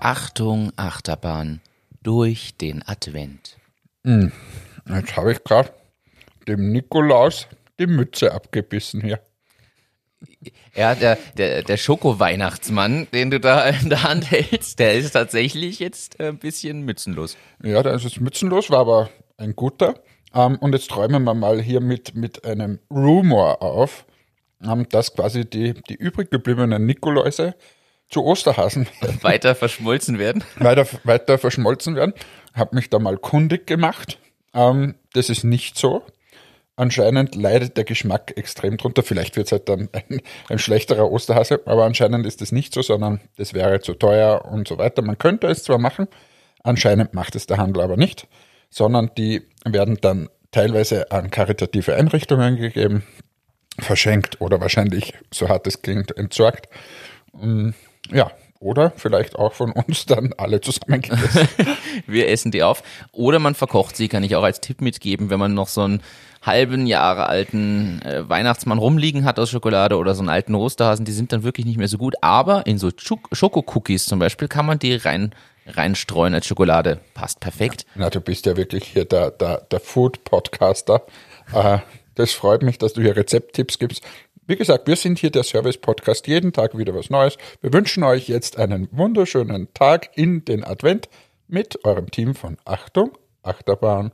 Achtung, Achterbahn durch den Advent. Hm, Jetzt habe ich gerade dem Nikolaus die Mütze abgebissen hier. Ja, der, der, der Schoko-Weihnachtsmann, den du da in der Hand hältst, der ist tatsächlich jetzt ein bisschen mützenlos. Ja, der ist jetzt mützenlos, war aber ein guter. Ähm, und jetzt träumen wir mal hier mit, mit einem Rumor auf, ähm, dass quasi die, die übrig gebliebenen Nikoläuse zu Osterhasen Weiter verschmolzen werden. weiter, weiter verschmolzen werden. Habe mich da mal kundig gemacht. Ähm, das ist nicht so. Anscheinend leidet der Geschmack extrem drunter. Vielleicht wird es halt dann ein, ein schlechterer Osterhase, aber anscheinend ist das nicht so, sondern das wäre zu teuer und so weiter. Man könnte es zwar machen, anscheinend macht es der Handel aber nicht, sondern die werden dann teilweise an karitative Einrichtungen gegeben, verschenkt oder wahrscheinlich, so hart es klingt, entsorgt. Mm, Ja, oder vielleicht auch von uns dann alle zusammengegessen. Wir essen die auf. Oder man verkocht sie, kann ich auch als Tipp mitgeben, wenn man noch so einen halben Jahre alten äh, Weihnachtsmann rumliegen hat aus Schokolade oder so einen alten Osterhasen, die sind dann wirklich nicht mehr so gut. Aber in so Schok- Schokocookies zum Beispiel kann man die rein reinstreuen als Schokolade. Passt perfekt. Na, du bist ja wirklich hier der, der, der Food-Podcaster. Äh, das freut mich, dass du hier Rezepttipps gibst. Wie gesagt, wir sind hier der Service-Podcast, jeden Tag wieder was Neues. Wir wünschen euch jetzt einen wunderschönen Tag in den Advent mit eurem Team von Achtung, Achterbahn.